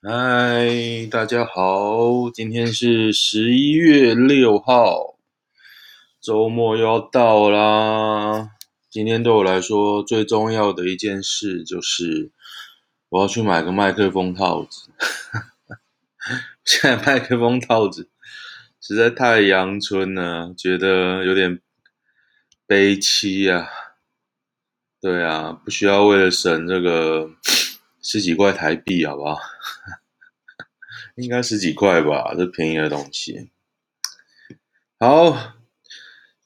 嗨，大家好，今天是十一月六号，周末又要到啦。今天对我来说最重要的一件事就是我要去买个麦克风套子。现在麦克风套子实在太阳春了，觉得有点悲戚啊。对啊，不需要为了省这个。十几块台币，好不好？应该十几块吧，这便宜的东西。好，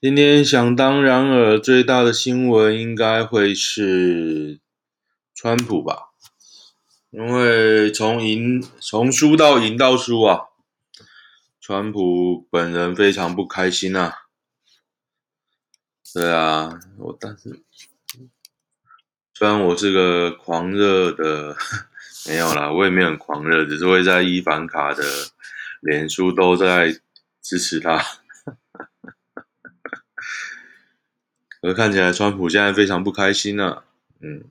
今天想当然尔最大的新闻应该会是川普吧，因为从赢从输到赢到输啊，川普本人非常不开心呐。对啊，我但是。虽然我是个狂热的，没有啦，我也没有很狂热，只是会在伊凡卡的脸书都在支持他。而看起来川普现在非常不开心呢、啊。嗯，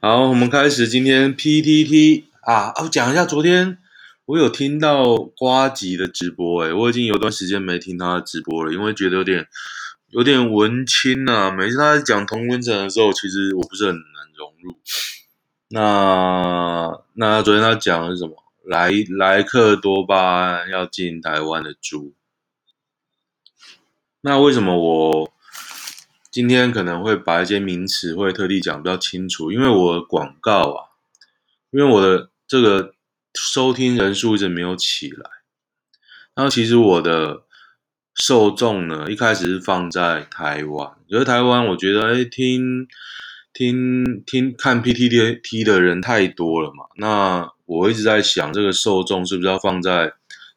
好，我们开始今天 PTT 啊，我讲一下昨天我有听到瓜吉的直播，诶，我已经有段时间没听他直播了，因为觉得有点。有点文青、啊，每次他在讲同温层的时候，其实我不是很能融入。那那昨天他讲的是什么？莱莱克多巴胺要进台湾的猪。那为什么我今天可能会把一些名词会特地讲比较清楚？因为我的广告啊，因为我的这个收听人数一直没有起来。然后其实我的。受众呢，一开始是放在台湾，因为台湾我觉得，哎，听听听看 PTT 的人太多了嘛。那我一直在想，这个受众是不是要放在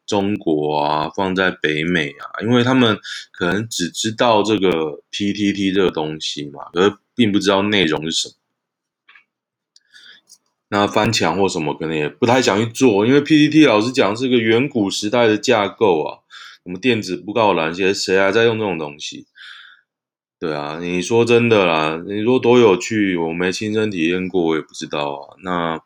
中国啊，放在北美啊？因为他们可能只知道这个 PTT 这个东西嘛，可是并不知道内容是什么。那翻墙或什么，可能也不太想去做，因为 PTT 老实讲是个远古时代的架构啊。什么电子布告栏，现在谁还在用这种东西？对啊，你说真的啦，你说多有趣，我没亲身体验过，我也不知道啊。那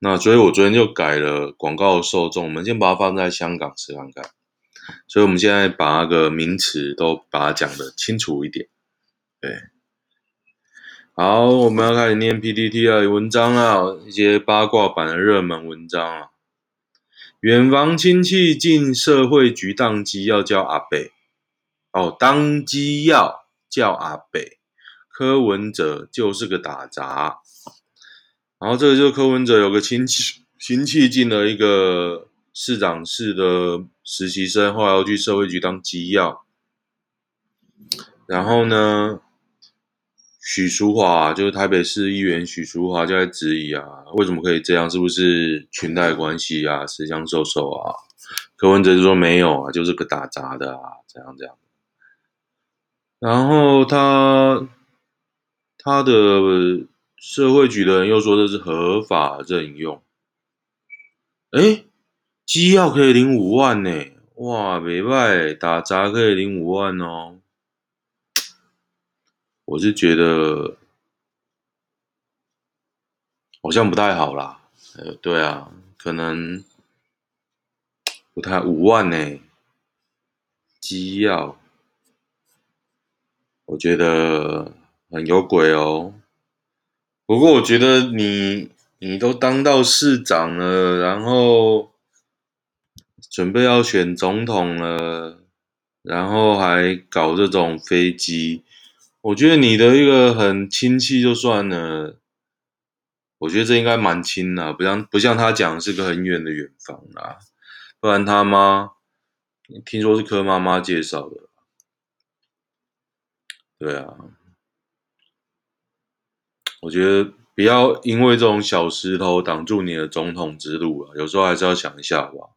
那所以，我昨天就改了广告受众，我们先把它放在香港试看看。所以，我们现在把那个名词都把它讲的清楚一点。对，好，我们要开始念 PTT 的文章啊，一些八卦版的热门文章啊。远房亲戚进社会局当机要叫阿北，哦，当机要叫阿北，柯文哲就是个打杂。然后这个就是柯文哲有个亲戚，亲戚进了一个市长室的实习生，后来要去社会局当机要。然后呢，许淑华就是台北市议员许淑华就在质疑啊，为什么可以这样？是不是裙带关系啊？吃香瘦瘦啊？柯文哲就说没有啊，就是个打杂的啊，这样这样。然后他他的社会局的人又说这是合法任用。诶，机要可以领五万呢？哇，没坏，打杂可以领五万哦。我是觉得好像不太好啦，呃，对啊，可能不太五万呢，机要，我觉得很有鬼哦。不过我觉得你你都当到市长了，然后准备要选总统了，然后还搞这种飞机。我觉得你的一个很亲戚就算了，我觉得这应该蛮亲的，不像不像他讲是个很远的远方啊，不然他妈听说是柯妈妈介绍的，对啊，我觉得不要因为这种小石头挡住你的总统之路啊，有时候还是要想一下吧。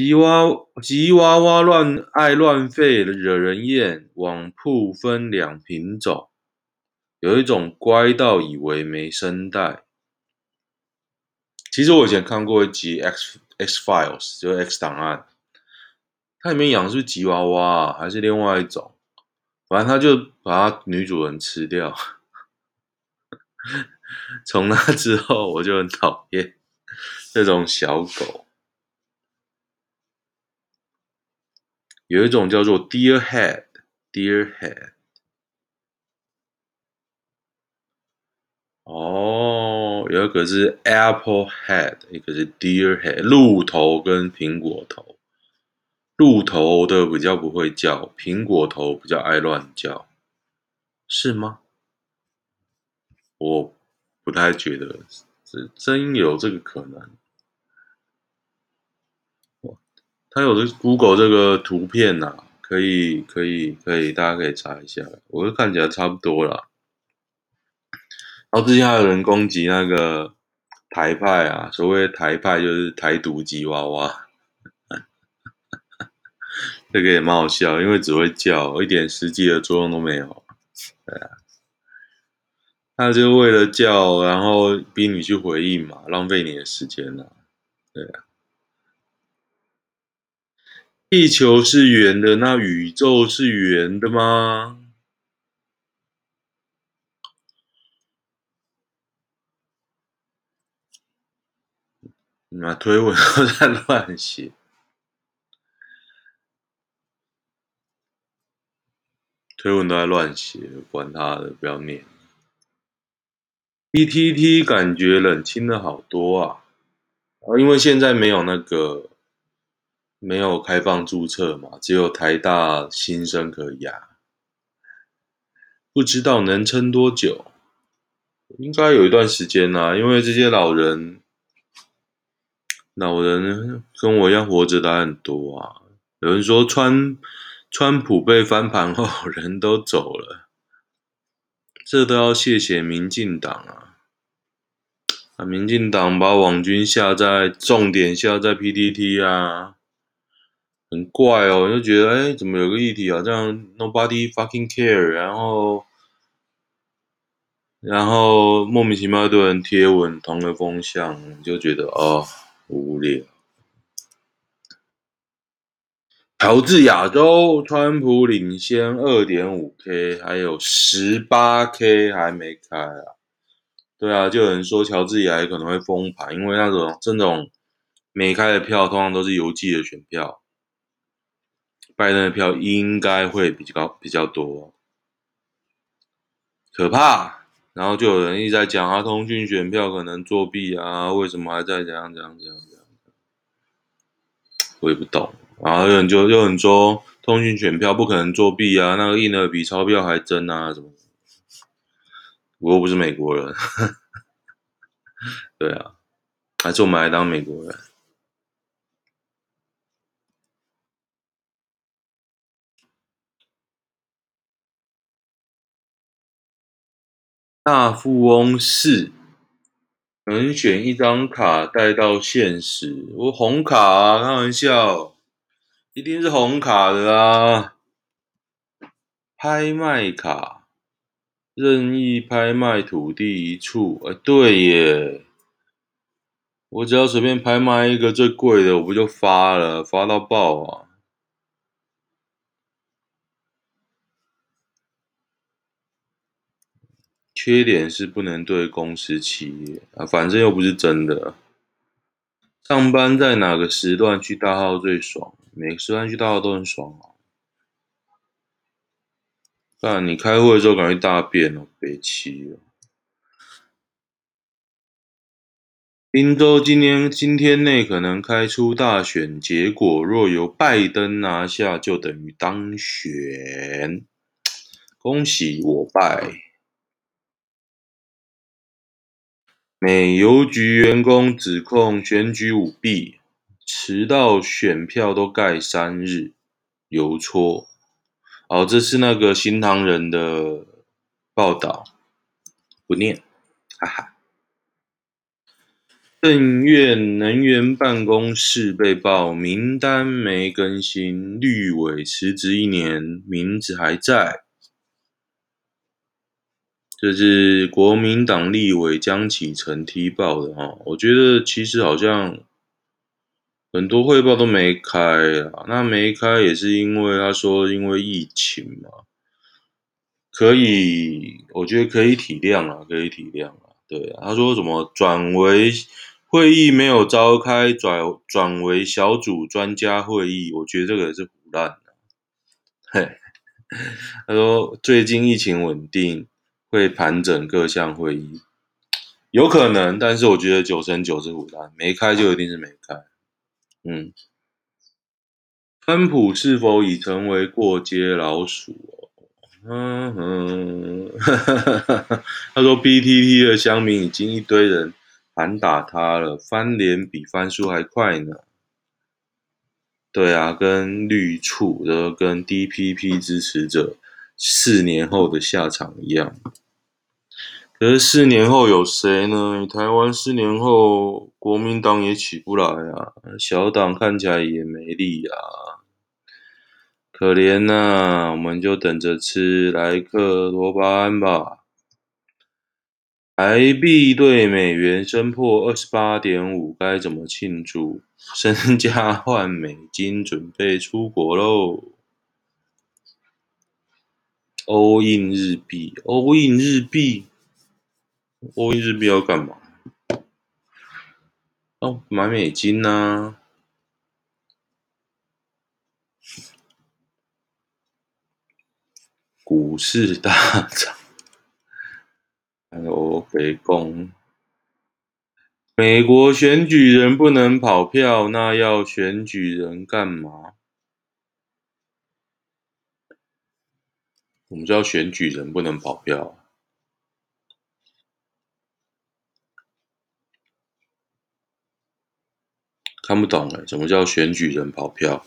吉娃吉娃娃乱爱乱吠，惹人厌。网铺分两品种，有一种乖到以为没声带。其实我以前看过一集《X X Files》，就是《X 档案》，它里面养的是吉娃娃，还是另外一种？反正他就把他女主人吃掉。从那之后，我就很讨厌这种小狗。有一种叫做 Deer Head，Deer Head。哦，有一个是 Apple Head，一个是 Deer Head，鹿头跟苹果头。鹿头的比较不会叫，苹果头比较爱乱叫，是吗？我不太觉得，是真有这个可能。它有的 Google 这个图片呐、可以可以可以，大家可以查一下，我就看起来差不多啦。然后之前还有人攻击那个台派啊，所谓台派就是台独吉娃娃。这个也蛮好笑，因为只会叫，一点实际的作用都没有。对啊，他就为了叫，然后逼你去回应嘛，浪费你的时间了。对啊，地球是圆的，那宇宙是圆的吗？那推文都在乱写。推文都在乱写，管他的，不要念。BTT 感觉冷清了好多啊啊，因为现在没有那个没有开放注册嘛，只有台大新生可以啊，不知道能撑多久，应该有一段时间啦，因为这些老人，老人跟我一样活着的很多啊，有人说川。川普被翻盘后，人都走了，这都要谢谢民进党啊！啊，民进党把网军下在重点下在 PTT 啊，很怪哦，我就觉得哎，怎么有个议题好像 nobody fucking care，然后，然后莫名其妙一堆人贴文同个风向，就觉得哦，无聊。乔治亚州，川普领先二点五 K，还有十八 K 还没开啊。对啊，就有人说乔治亚可能会封盘，因为那种这种没开的票通常都是邮寄的选票，拜登的票应该会比较比较多，可怕。然后就有人一直在讲啊，通讯选票可能作弊啊，为什么还在这样这样这样这样？我也不懂。然后有人就有人说，通讯选票不可能作弊啊，那个印的比钞票还真啊，什么？我又不是美国人，对啊，还是我们来当美国人。大富翁四，能选一张卡带到现实，我红卡啊，开玩笑。一定是红卡的啊！拍卖卡，任意拍卖土地一处。哎，对耶！我只要随便拍卖一个最贵的，我不就发了，发到爆啊！缺点是不能对公司企业啊，反正又不是真的。上班在哪个时段去大号最爽？每个时段去大号都很爽啊！但你开会的时候感觉大便哦，北七了。宾州今天今天内可能开出大选结果，若由拜登拿下，就等于当选。恭喜我拜！美邮局员工指控选举舞弊。迟到选票都盖三日，邮戳。哦，这是那个新唐人的报道，不念，哈哈。政院能源办公室被曝名单没更新，绿委辞职一年，名字还在。这是国民党立委江启臣踢爆的哈，我觉得其实好像。很多汇报都没开啊，那没开也是因为他说因为疫情嘛，可以，我觉得可以体谅啊，可以体谅啊。对啊，他说什么转为会议没有召开，转转为小组专家会议，我觉得这个也是唬烂。嘿，他说最近疫情稳定，会盘整各项会议，有可能，但是我觉得九成九是唬烂，没开就一定是没开。嗯，川普是否已成为过街老鼠？嗯哼，他说 BTT 的乡民已经一堆人喊打他了，翻脸比翻书还快呢。对啊，跟绿处的跟 DPP 支持者四年后的下场一样。可是四年后有谁呢？台湾四年后国民党也起不来啊，小党看起来也没力啊。可怜呐、啊，我们就等着吃莱克多巴胺吧。台币兑美元升破二十八点五，该怎么庆祝？身家换美金，准备出国喽。欧印日币，欧印日币，欧印日币要干嘛？哦，买美金呐、啊。股市大涨，还有北宫。美国选举人不能跑票，那要选举人干嘛？我们叫选举人不能跑票，看不懂哎，什么叫选举人跑票？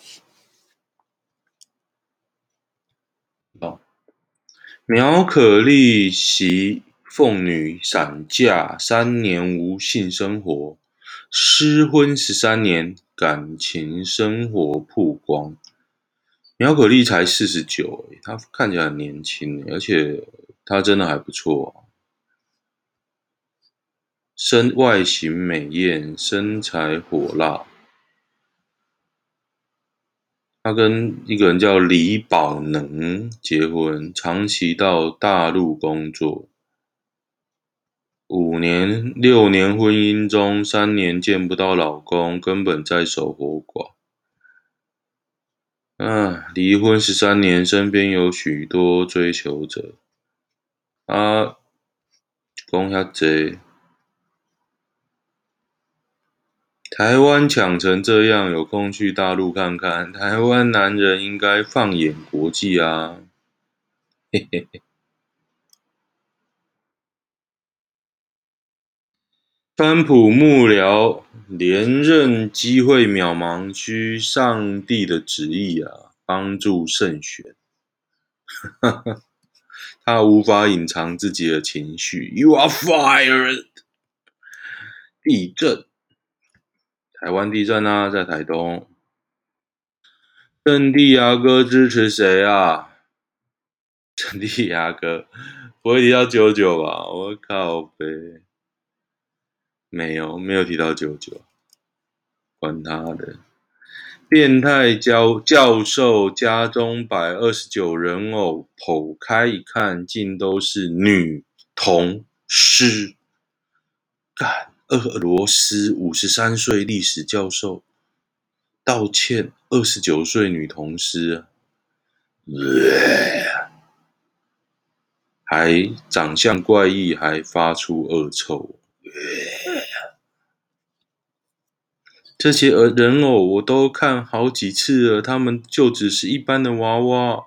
苗可丽媳凤女闪嫁三年无性生活，失婚十三年感情生活曝光。苗可丽才四十九，她看起来很年轻，而且她真的还不错，身外形美艳，身材火辣。他跟一个人叫李宝能结婚，长期到大陆工作，五年六年婚姻中，三年见不到老公，根本在守活寡。啊，离婚十三年，身边有许多追求者。啊，讲遐济。台湾抢成这样，有空去大陆看看。台湾男人应该放眼国际啊！嘿嘿嘿。川普幕僚连任机会渺茫，需上帝的旨意啊，帮助胜选。他无法隐藏自己的情绪。You are fired。地震。台湾地震啊，在台东。圣地亚哥支持谁啊？圣地亚哥不会提到九九吧？我靠呗，没有，没有提到九九，管他的。变态教教授家中摆二十九人偶，剖开一看，竟都是女童尸。干。俄罗斯五十三岁历史教授道歉，二十九岁女同事，还长相怪异，还发出恶臭。这些人偶我都看好几次了，他们就只是一般的娃娃。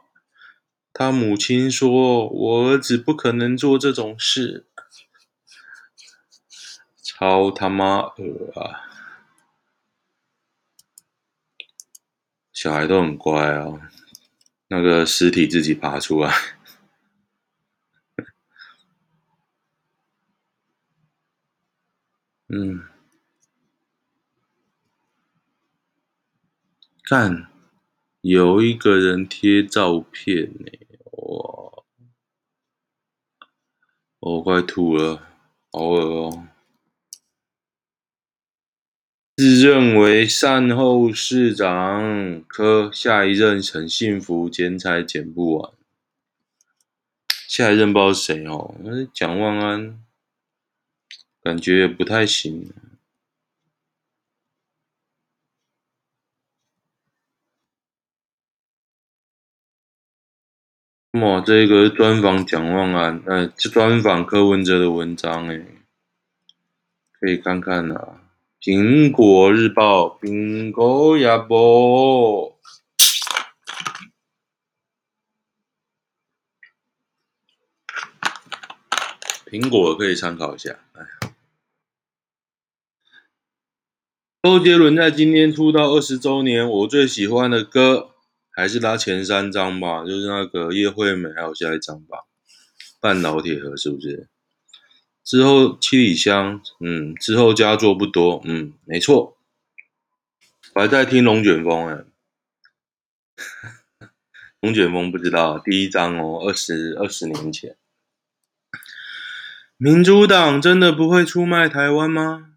他母亲说：“我儿子不可能做这种事。”超他妈恶啊！小孩都很乖啊，那个尸体自己爬出来。嗯，看，有一个人贴照片呢，哇！我快吐了，好恶哦。自认为善后市长柯下一任很幸福，剪彩剪不完。下一任不知道谁哦？那蒋万安。感觉也不太行。哇，这个专访蒋万安，呃，专访柯文哲的文章，诶，可以看看啊。苹果日报，苹果日报，苹果可以参考一下。哎呀，周杰伦在今天出道二十周年，我最喜欢的歌。还是他前三张吧，就是那个叶惠美，还有下一张吧，半岛铁盒是不是？之后七里香，嗯，之后佳作不多，嗯，没错。我还在听龙卷风，哎，龙卷风不知道第一张哦，二十二十年前。民主党真的不会出卖台湾吗？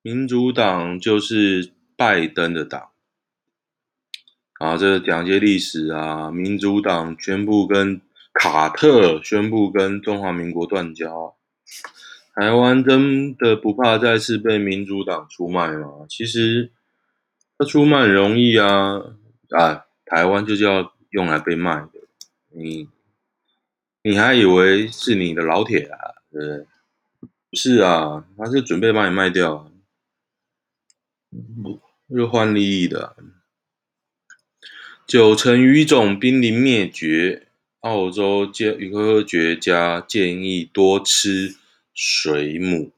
民主党就是拜登的党。啊，这讲一些历史啊，民主党宣布跟卡特宣布跟中华民国断交，台湾真的不怕再次被民主党出卖吗？其实，他出卖容易啊，啊，台湾就是要用来被卖的，你你还以为是你的老铁啊？对不对？是啊，他是准备把你卖掉，不，又换利益的。九成鱼种濒临灭绝，澳洲科学家建议多吃水母。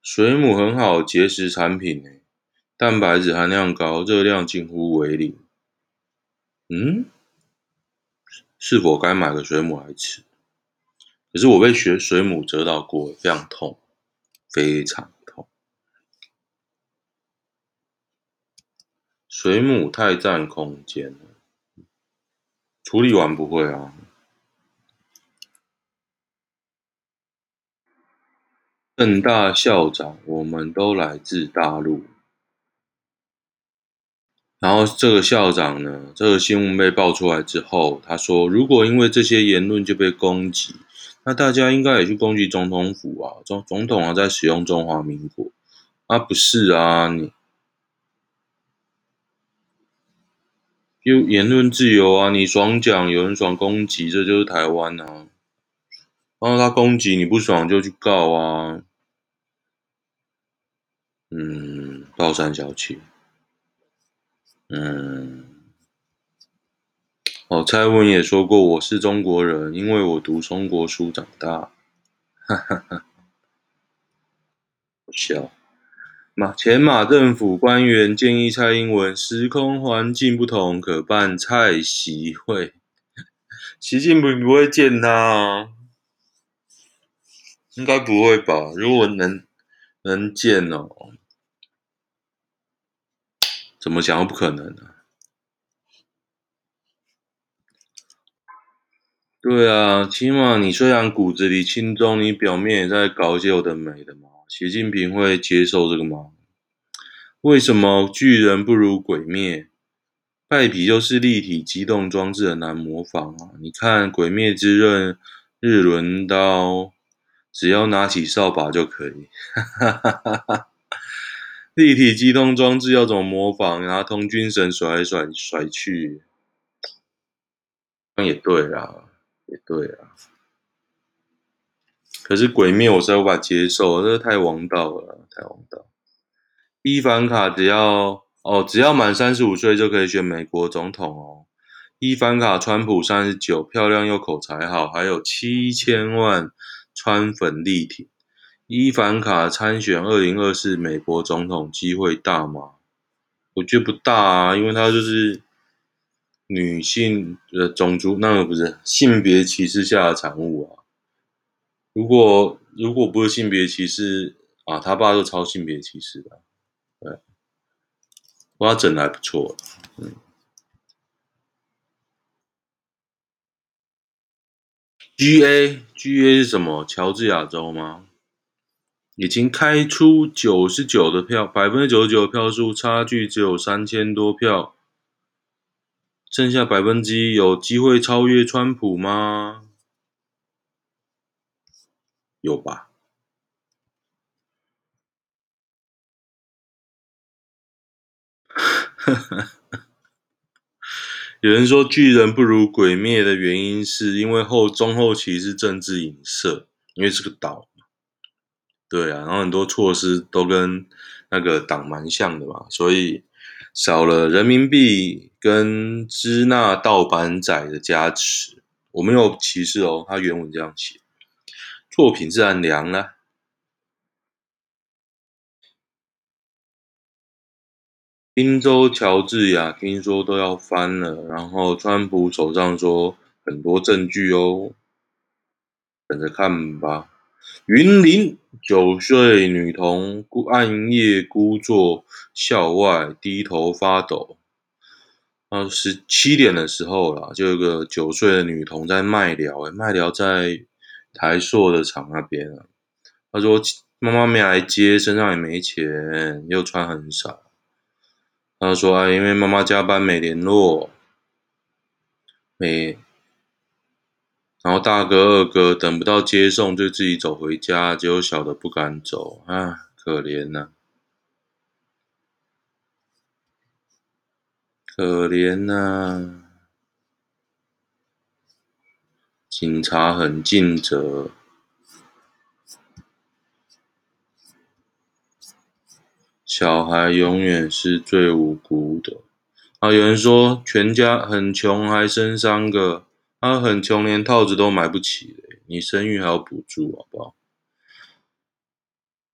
水母很好节食产品诶，蛋白质含量高，热量近乎为零。嗯，是否该买个水母来吃？可是我被学水母蛰到过，非常痛，非常痛。水母太占空间了，处理完不会啊。政大校长，我们都来自大陆。然后这个校长呢，这个新闻被爆出来之后，他说：“如果因为这些言论就被攻击，那大家应该也去攻击总统府啊，总总统啊在使用中华民国，啊不是啊你。”有言论自由啊，你爽讲，有人爽攻击，这就是台湾啊。然后他攻击你不爽就去告啊。嗯，抱三小气。嗯，哦，蔡文也说过我是中国人，因为我读中国书长大。哈哈哈，笑。马前马政府官员建议蔡英文，时空环境不同，可办蔡习会。习近平不会见他啊？应该不会吧？如果能能见哦，怎么想都不可能呢？对啊，起码你虽然骨子里亲中，你表面也在搞一些有的没的嘛。习近平会接受这个吗？为什么巨人不如鬼灭？败笔就是立体机动装置很难模仿啊！你看《鬼灭之刃》日轮刀，只要拿起扫把就可以。哈哈哈哈，立体机动装置要怎么模仿？拿童军绳甩来甩甩去，那也对啊，也对啊。可是鬼灭我是无法接受，这太王道了，太王道。伊凡卡只要哦，只要满三十五岁就可以选美国总统哦。伊凡卡川普三十九，漂亮又口才好，还有七千万川粉力挺。伊凡卡参选二零二四美国总统机会大吗？我觉得不大啊，因为他就是女性的种族，那个不是性别歧视下的产物啊。如果如果不是性别歧视啊，他爸就超性别歧视的，对，我他整的还不错，嗯。G A G A 是什么？乔治亚州吗？已经开出九十九的票百分之九十九的票数差距只有三千多票。剩下百分之一有机会超越川普吗？有吧。有人说巨人不如鬼灭的原因是因为后中后期是政治影射因为是个岛。对啊，然后很多措施都跟那个党蛮像的嘛，所以少了人民币跟支那盗版仔的加持，我没有歧视哦，他原文这样写，作品自然凉了。宾州乔治亚听说都要翻了，然后川普手上说很多证据哦，等着看吧。云林九岁女童暗夜孤坐校外，低头发抖。啊，十七点的时候啦，就有个九岁的女童在麦寮，麦寮在台塑的厂那边啊。她说妈妈没来接，身上也没钱，又穿很少。她说：“啊，因为妈妈加班没联络，没，然后大哥、二哥等不到接送，就自己走回家，结果小的不敢走，啊，可怜呐，可怜呐，警察很尽责。”小孩永远是最无辜的。啊，有人说全家很穷还生三个，他很穷连套子都买不起。你生育还要补助，好不好？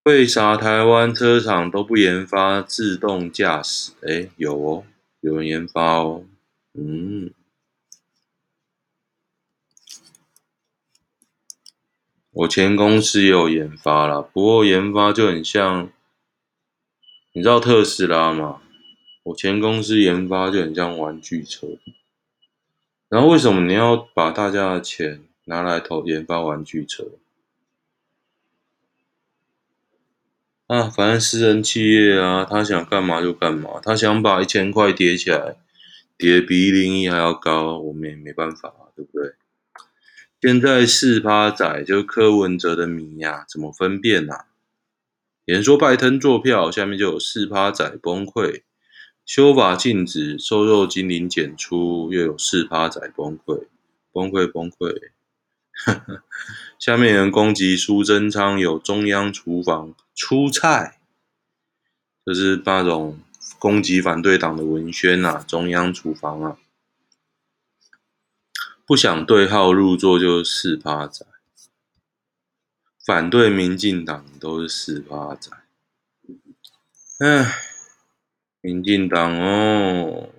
为啥台湾车厂都不研发自动驾驶？诶，有哦，有人研发哦。嗯，我前公司也有研发啦，不过研发就很像。你知道特斯拉吗？我前公司研发就很像玩具车，然后为什么你要把大家的钱拿来投研发玩具车？啊，反正私人企业啊，他想干嘛就干嘛，他想把一千块叠起来，叠比一零一还要高，我们也没办法啊，对不对？现在四趴仔就是柯文哲的迷呀、怎么分辨啊？有人说拜登做票，下面就有四趴仔崩溃；修法禁止瘦肉精灵检出，又有四趴仔崩溃，崩溃崩溃。下面人攻击苏贞昌有中央厨房出菜，就是那种攻击反对党的文宣啊，中央厨房啊，不想对号入座就是四趴仔。反对民进党都是四趴仔，唉，民进党哦，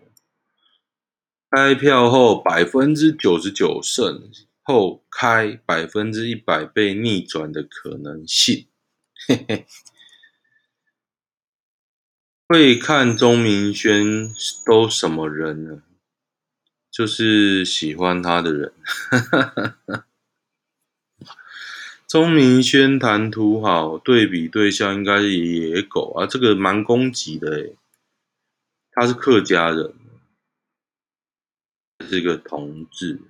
开票后百分之九十九胜，后开百分之一百被逆转的可能性，嘿嘿，会看钟明轩都什么人呢？就是喜欢他的人，哈哈哈哈。钟明轩谈吐好，对比对象应该是野狗啊，这个蛮攻击的诶。他是客家人，是个同志，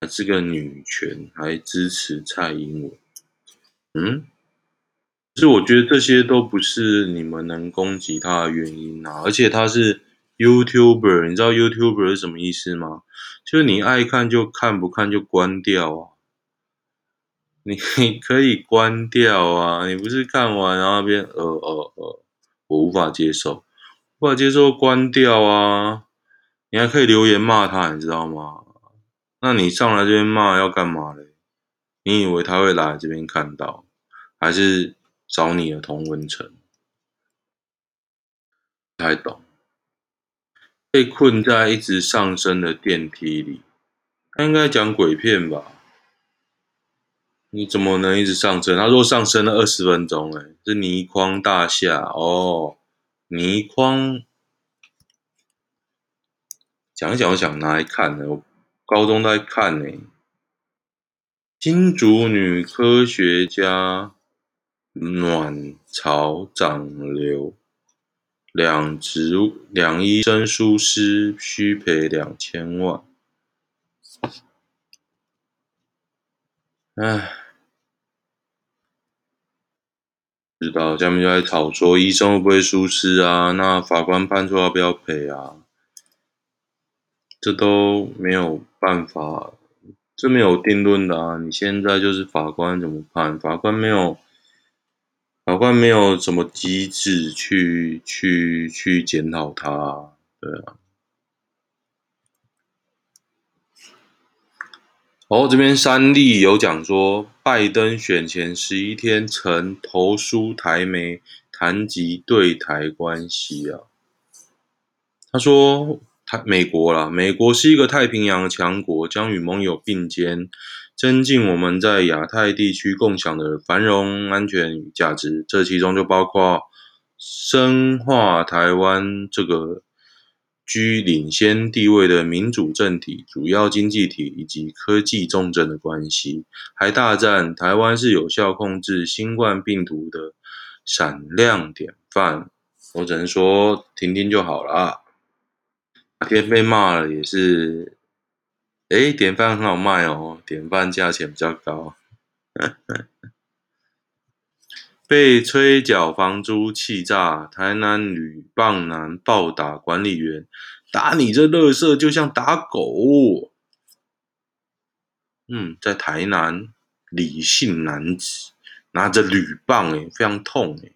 还是个女权，还支持蔡英文。嗯，其实我觉得这些都不是你们能攻击他的原因啊。而且他是 YouTuber，你知道 YouTuber 是什么意思吗？就是你爱看就看，不看就关掉啊。你可以关掉啊！你不是看完然后那边呃呃呃，我无法接受，无法接受关掉啊！你还可以留言骂他，你知道吗？那你上来这边骂要干嘛嘞？你以为他会来这边看到，还是找你的同温层？不太懂。被困在一直上升的电梯里，他应该讲鬼片吧？你怎么能一直上升？他说上升了二十分钟，诶，是倪匡大厦哦。倪匡讲一讲，我想拿来看呢。我高中在看呢。新竹女科学家卵巢长瘤，两植两医生疏失，需赔两千万。唉，不知道下面就在吵说医生会不会疏失啊？那法官判错要不要赔啊？这都没有办法，这没有定论的啊！你现在就是法官怎么判？法官没有，法官没有什么机制去去去检讨他，对啊。哦，这边三立有讲说，拜登选前十一天曾投书台媒，谈及对台关系啊。他说。台美国啦，美国是一个太平洋的强国，将与盟友并肩，增进我们在亚太地区共享的繁荣、安全与价值。这其中就包括深化台湾这个居领先地位的民主政体、主要经济体以及科技重镇的关系。还大赞台湾是有效控制新冠病毒的闪亮典范。我只能说听听就好了。哪天被骂了也是，诶，典范很好卖哦，典范价钱比较高。被催缴房租气炸，台南女棒男暴打管理员，打你这垃圾就像打狗。嗯，在台南，李姓男子拿着铝棒，诶，非常痛，诶，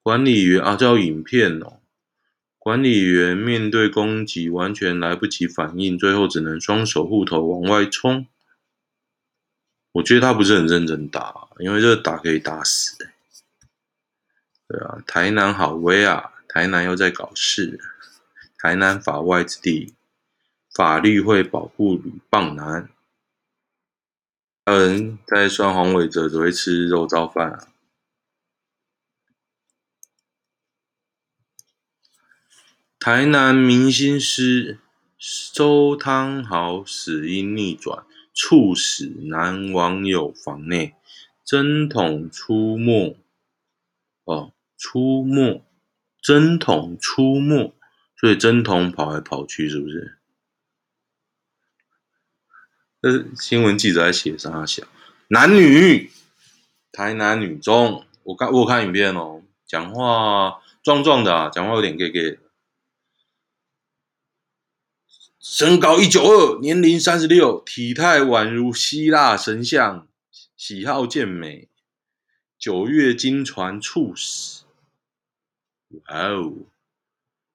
管理员啊，这有影片哦。管理员面对攻击完全来不及反应，最后只能双手护头往外冲。我觉得他不是很认真打，因为这个打可以打死。对啊，台南好威啊！台南又在搞事。台南法外之地，法律会保护女棒男。还有人在酸黄伟哲只会吃肉燥饭啊。台南明星师周汤豪死因逆转，猝死男网友房内，针筒出没。哦，出没，针筒出没，所以针筒跑来跑去，是不是？这新闻记者在写啥小？男女，台南女中，我看我看影片哦，讲话壮壮的啊，讲话有点 gay gay 的。身高一九二，年龄三十六，体态宛如希腊神像，喜好健美，九月经传猝死。哇哦！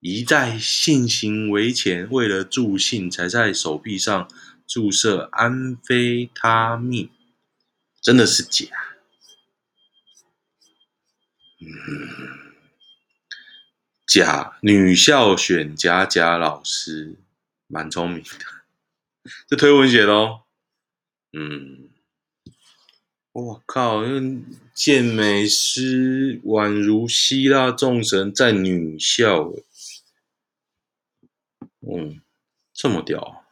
一在性行为前为了助兴，才在手臂上注射安非他命，真的是假？嗯，假女校选假假老师。蛮聪明的，这推文写的哦。嗯，我靠，那健美师宛如希腊众神在女校，嗯，这么屌，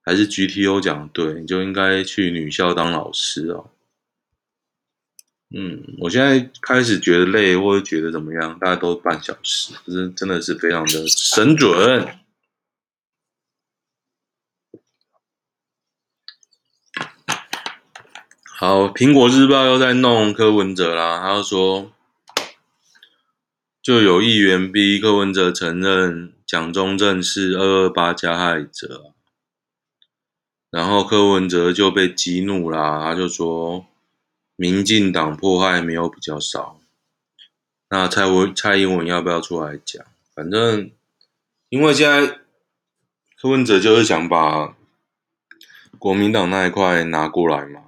还是 GTO 讲的对，你就应该去女校当老师哦。嗯，我现在开始觉得累，或者觉得怎么样，大概都半小时，可是真的是非常的神准。好，苹果日报又在弄柯文哲啦。他就说，就有议员逼柯文哲承认蒋中正是二二八加害者，然后柯文哲就被激怒啦。他就说，民进党迫害没有比较少。那蔡文蔡英文要不要出来讲？反正，因为现在柯文哲就是想把国民党那一块拿过来嘛。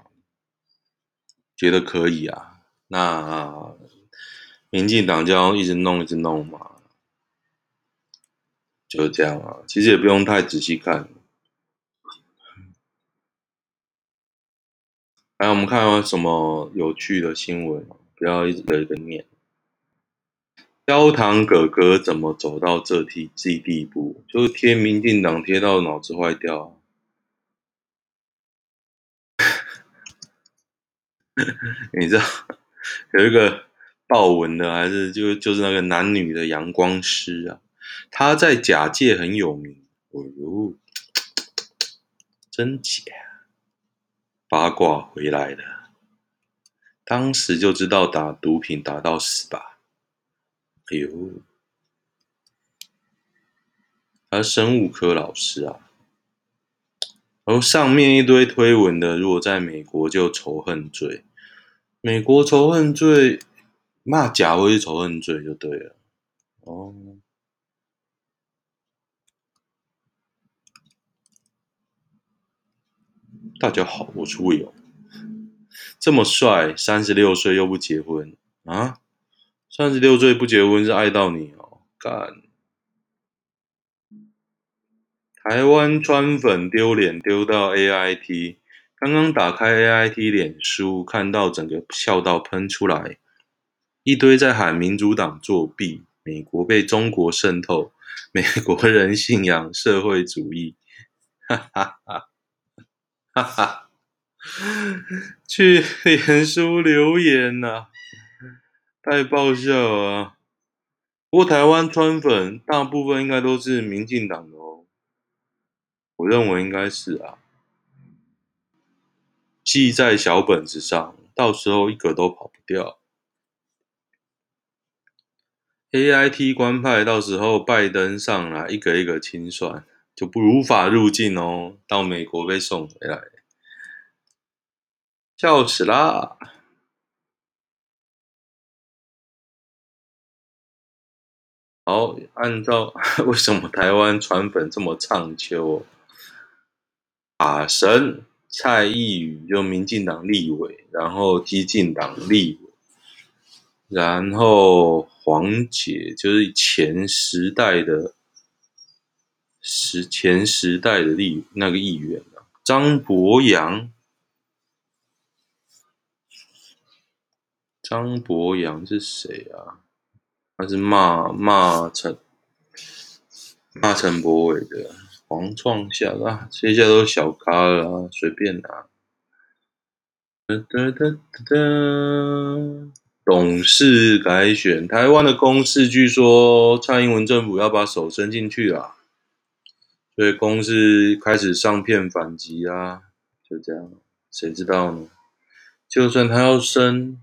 觉得可以啊，那民进党就要一直弄一直弄嘛，就是这样啊。其实也不用太仔细看。来，我们看有什么有趣的新闻，不要一直一个念。焦糖哥哥怎么走到这地这地步？就是贴民进党贴到脑子坏掉。你知道有一个豹纹的，还是就就是那个男女的阳光师啊？他在假界很有名。哦呦，真假？八卦回来了。当时就知道打毒品打到死吧？哎呦，他生物科老师啊。然后上面一堆推文的，如果在美国就仇恨罪，美国仇恨罪骂假会是仇恨罪就对了。哦，大家好，我是 Will。这么帅，三十六岁又不结婚啊？三十六岁不结婚是爱到你哦，干！台湾川粉丢脸丢到 AIT，刚刚打开 AIT 脸书，看到整个笑到喷出来，一堆在喊民主党作弊，美国被中国渗透，美国人信仰社会主义，哈哈哈，哈哈，去脸书留言呐、太爆笑啊！不过台湾川粉大部分应该都是民进党的哦。我认为应该是啊，记在小本子上，到时候一个都跑不掉。AIT 官派，到时候拜登上来，一个一个清算，就不无法入境哦。到美国被送回来，笑死啦！好，按照 为什么台湾川粉这么唱秋？啊神蔡易余就民进党立委，然后激进党立委，然后黄姐就是前时代的时前时代的立那个议员啊，张博洋，张博洋是谁啊？他是骂骂陈骂陈柏伟的。黄创下啊，这些都是小咖了啊，随便拿。哒哒哒哒哒，董事改选，台湾的公视据说蔡英文政府要把手伸进去啊，所以公视开始上片反击啊，就这样，谁知道呢？就算他要伸，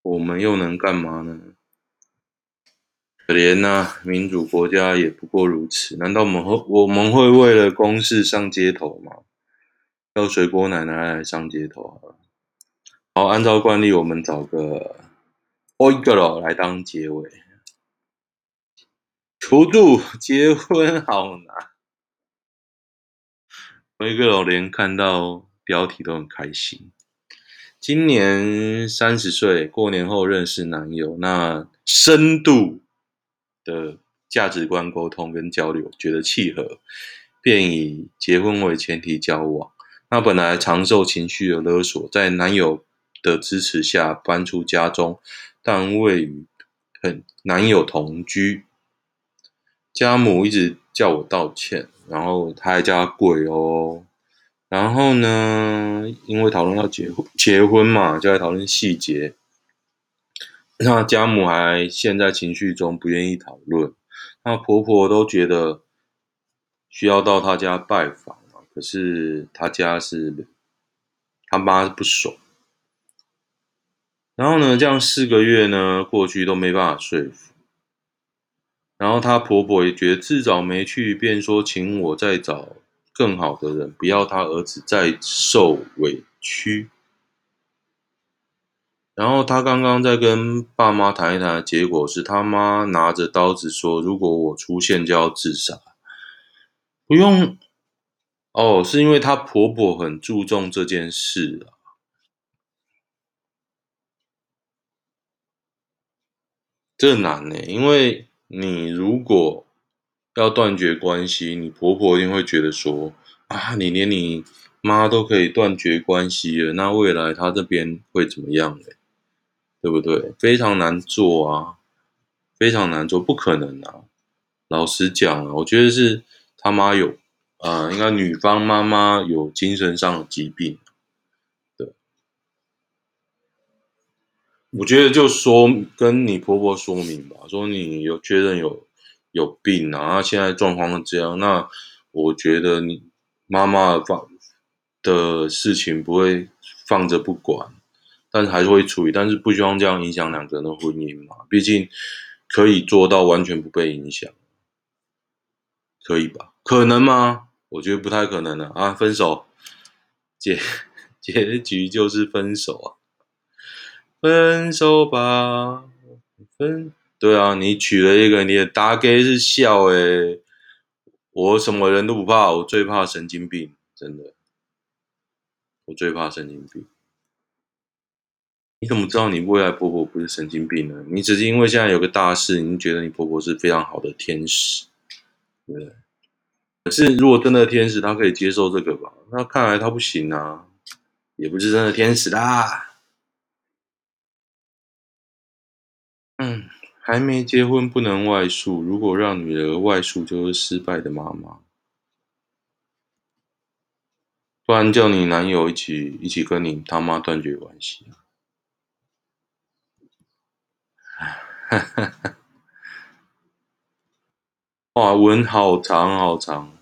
我们又能干嘛呢？可怜呐、啊，民主国家也不过如此。难道我们会我们会为了公事上街头吗？要水果奶奶来上街头好了。好，按照惯例，我们找个 Oiklo 来当结尾。求助，结婚好难。Oiklo 连看到标题都很开心。今年三十岁，过年后认识男友，那深度。的价值观沟通跟交流，觉得契合，便以结婚为前提交往。那本来常受情绪的勒索，在男友的支持下搬出家中，但未与男友同居。家母一直叫我道歉，然后他还叫他跪哦。然后呢，因为讨论要结婚，结婚嘛，就在讨论细节。那家母还陷在情绪中，不愿意讨论。那婆婆都觉得需要到她家拜访，可是她家是她妈不爽。然后呢，这样四个月呢过去都没办法说服。然后她婆婆也觉得自找没趣，便说请我再找更好的人，不要她儿子再受委屈。然后他刚刚在跟爸妈谈一谈结果是他妈拿着刀子说：“如果我出现就要自杀。”不用哦，是因为她婆婆很注重这件事啊。这难呢，因为你如果要断绝关系，你婆婆一定会觉得说：“啊，你连你妈都可以断绝关系了，那未来她这边会怎么样呢？”对不对？非常难做啊，非常难做，不可能啊！老实讲啊，我觉得是他妈有啊、呃，应该女方妈妈有精神上的疾病。对，我觉得就说跟你婆婆说明吧，说你有确认有有病啊，现在状况是这样，那我觉得你妈妈放的事情不会放着不管。但是还是会处理，但是不希望这样影响两个人的婚姻嘛。毕竟可以做到完全不被影响，可以吧？可能吗？我觉得不太可能了啊！分手结 结局就是分手啊！分手吧，分。对啊，你娶了一个你的大概是笑诶，我什么人都不怕，我最怕神经病，真的，我最怕神经病。你怎么知道你未来婆婆不是神经病呢？你只是因为现在有个大事，你觉得你婆婆是非常好的天使，对不对？可是如果真的天使，她可以接受这个吧？那看来她不行啊，也不是真的天使啦。嗯，还没结婚不能外宿，如果让女儿外宿，就是失败的妈妈。不然叫你男友一起一起跟你他妈断绝关系。哈哈哈，哇，文好长好长。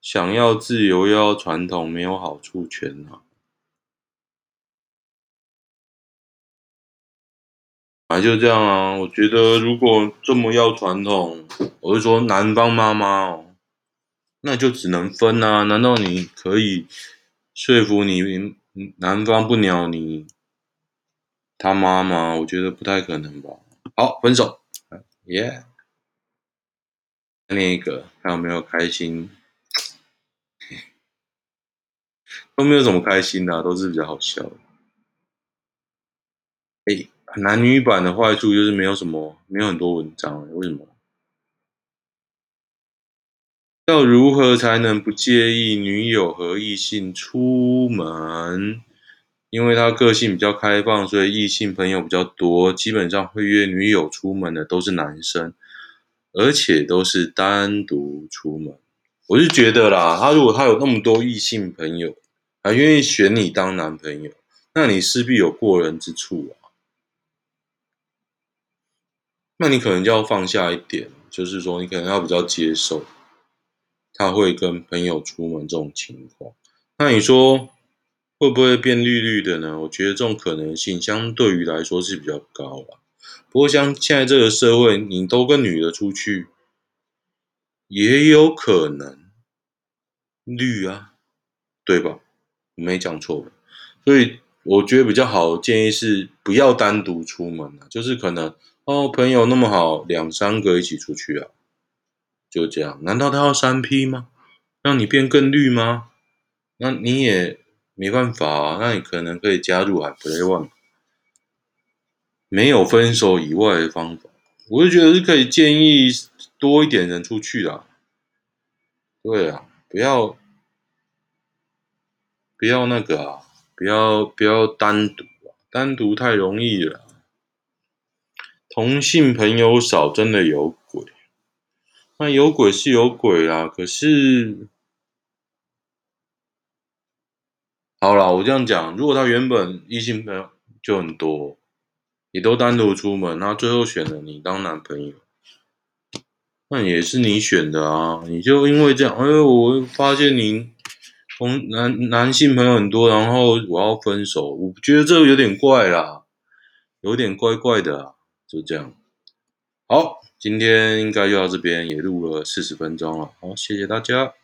想要自由要传统，没有好处全拿。啊，就这样啊。我觉得如果这么要传统，我是说男方妈妈哦，那就只能分啊。难道你可以说服你男方不鸟你？他妈妈，我觉得不太可能吧。好，分手，耶、yeah。另一个，看有没有开心，都没有什么开心的、都是比较好笑的。哎，男女版的坏处就是没有什么，没有很多文章，为什么？要如何才能不介意女友和异性出门？因为他个性比较开放，所以异性朋友比较多。基本上会约女友出门的都是男生，而且都是单独出门。我是觉得啦，他如果他有那么多异性朋友，还愿意选你当男朋友，那你势必有过人之处啊。那你可能就要放下一点，就是说你可能要比较接受他会跟朋友出门这种情况。那你说？会不会变绿绿的呢？我觉得这种可能性相对于来说是比较高了。不过像现在这个社会，你都跟女的出去，也有可能绿啊，对吧？没讲错吧？所以我觉得比较好的建议是不要单独出门啊，就是可能哦，朋友那么好，两三个一起出去啊，就这样。难道他要三 P 吗？让你变更绿吗？那你也。没办法啊，那你可能可以加入海 Play One，没有分手以外的方法，我就觉得是可以建议多一点人出去啊。对啊，不要不要那个啊，不要不要单独啊，单独太容易了。同性朋友少，真的有鬼。那有鬼是有鬼啊，可是。好啦，我这样讲，如果他原本异性朋友就很多，也都单独出门，那最后选了你当男朋友，那也是你选的啊。你就因为这样，哎，我发现你同男男性朋友很多，然后我要分手，我觉得这个有点怪啦，有点怪怪的，就这样。好，今天应该就到这边，也录了四十分钟了，好，谢谢大家。